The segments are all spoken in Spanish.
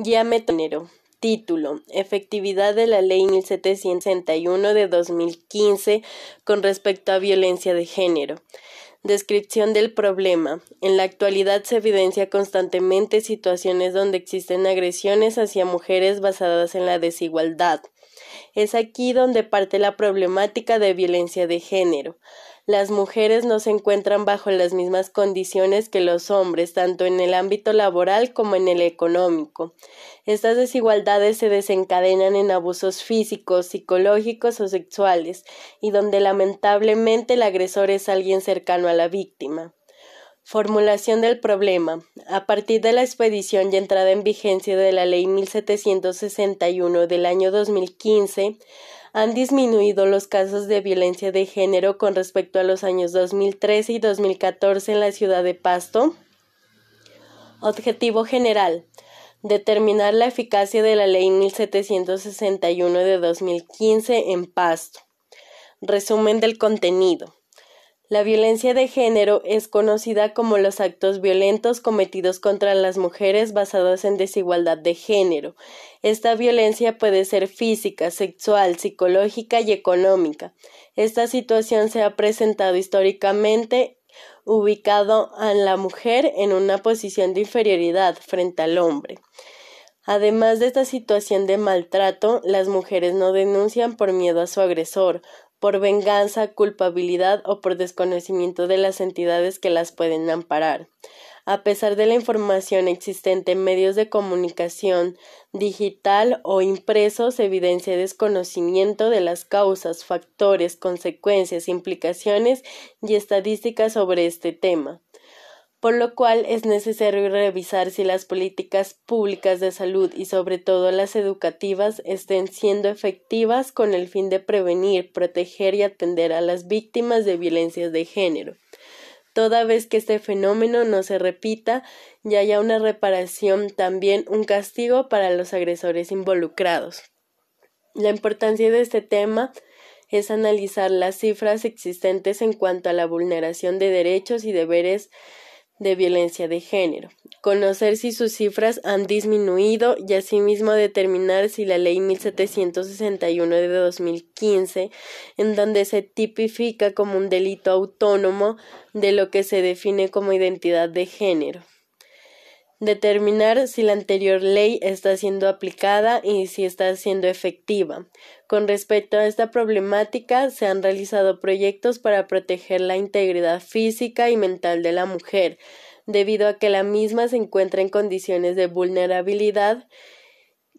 Guía Metonero. Título. Efectividad de la Ley 1761 de 2015 con respecto a violencia de género. Descripción del problema. En la actualidad se evidencia constantemente situaciones donde existen agresiones hacia mujeres basadas en la desigualdad. Es aquí donde parte la problemática de violencia de género las mujeres no se encuentran bajo las mismas condiciones que los hombres, tanto en el ámbito laboral como en el económico. Estas desigualdades se desencadenan en abusos físicos, psicológicos o sexuales, y donde lamentablemente el agresor es alguien cercano a la víctima. Formulación del problema. A partir de la expedición y entrada en vigencia de la Ley 1761 del año 2015, han disminuido los casos de violencia de género con respecto a los años 2013 y 2014 en la ciudad de Pasto? Objetivo general. Determinar la eficacia de la Ley 1761 de 2015 en Pasto. Resumen del contenido. La violencia de género es conocida como los actos violentos cometidos contra las mujeres basados en desigualdad de género. Esta violencia puede ser física, sexual, psicológica y económica. Esta situación se ha presentado históricamente ubicado a la mujer en una posición de inferioridad frente al hombre. Además de esta situación de maltrato, las mujeres no denuncian por miedo a su agresor, por venganza, culpabilidad o por desconocimiento de las entidades que las pueden amparar. A pesar de la información existente en medios de comunicación digital o impresos, evidencia desconocimiento de las causas, factores, consecuencias, implicaciones y estadísticas sobre este tema por lo cual es necesario revisar si las políticas públicas de salud y sobre todo las educativas estén siendo efectivas con el fin de prevenir, proteger y atender a las víctimas de violencias de género. Toda vez que este fenómeno no se repita y haya una reparación, también un castigo para los agresores involucrados. La importancia de este tema es analizar las cifras existentes en cuanto a la vulneración de derechos y deberes de violencia de género, conocer si sus cifras han disminuido y asimismo determinar si la ley 1761 de 2015, en donde se tipifica como un delito autónomo de lo que se define como identidad de género. Determinar si la anterior ley está siendo aplicada y si está siendo efectiva. Con respecto a esta problemática, se han realizado proyectos para proteger la integridad física y mental de la mujer, debido a que la misma se encuentra en condiciones de vulnerabilidad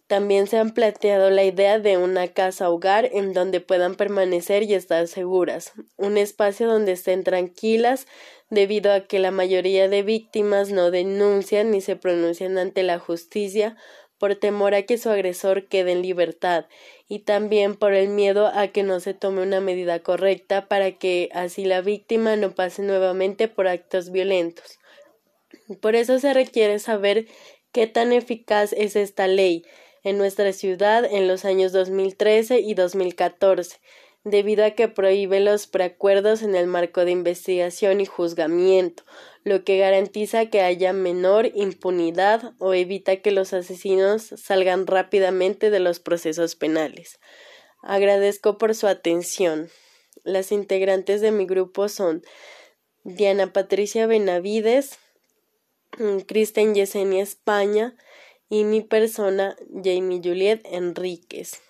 también se han planteado la idea de una casa hogar en donde puedan permanecer y estar seguras, un espacio donde estén tranquilas debido a que la mayoría de víctimas no denuncian ni se pronuncian ante la justicia por temor a que su agresor quede en libertad y también por el miedo a que no se tome una medida correcta para que así la víctima no pase nuevamente por actos violentos. Por eso se requiere saber qué tan eficaz es esta ley, en nuestra ciudad en los años 2013 y 2014, debido a que prohíbe los preacuerdos en el marco de investigación y juzgamiento, lo que garantiza que haya menor impunidad o evita que los asesinos salgan rápidamente de los procesos penales. Agradezco por su atención. Las integrantes de mi grupo son Diana Patricia Benavides, Kristen Yesenia España, y mi persona Jamie Juliet Enríquez.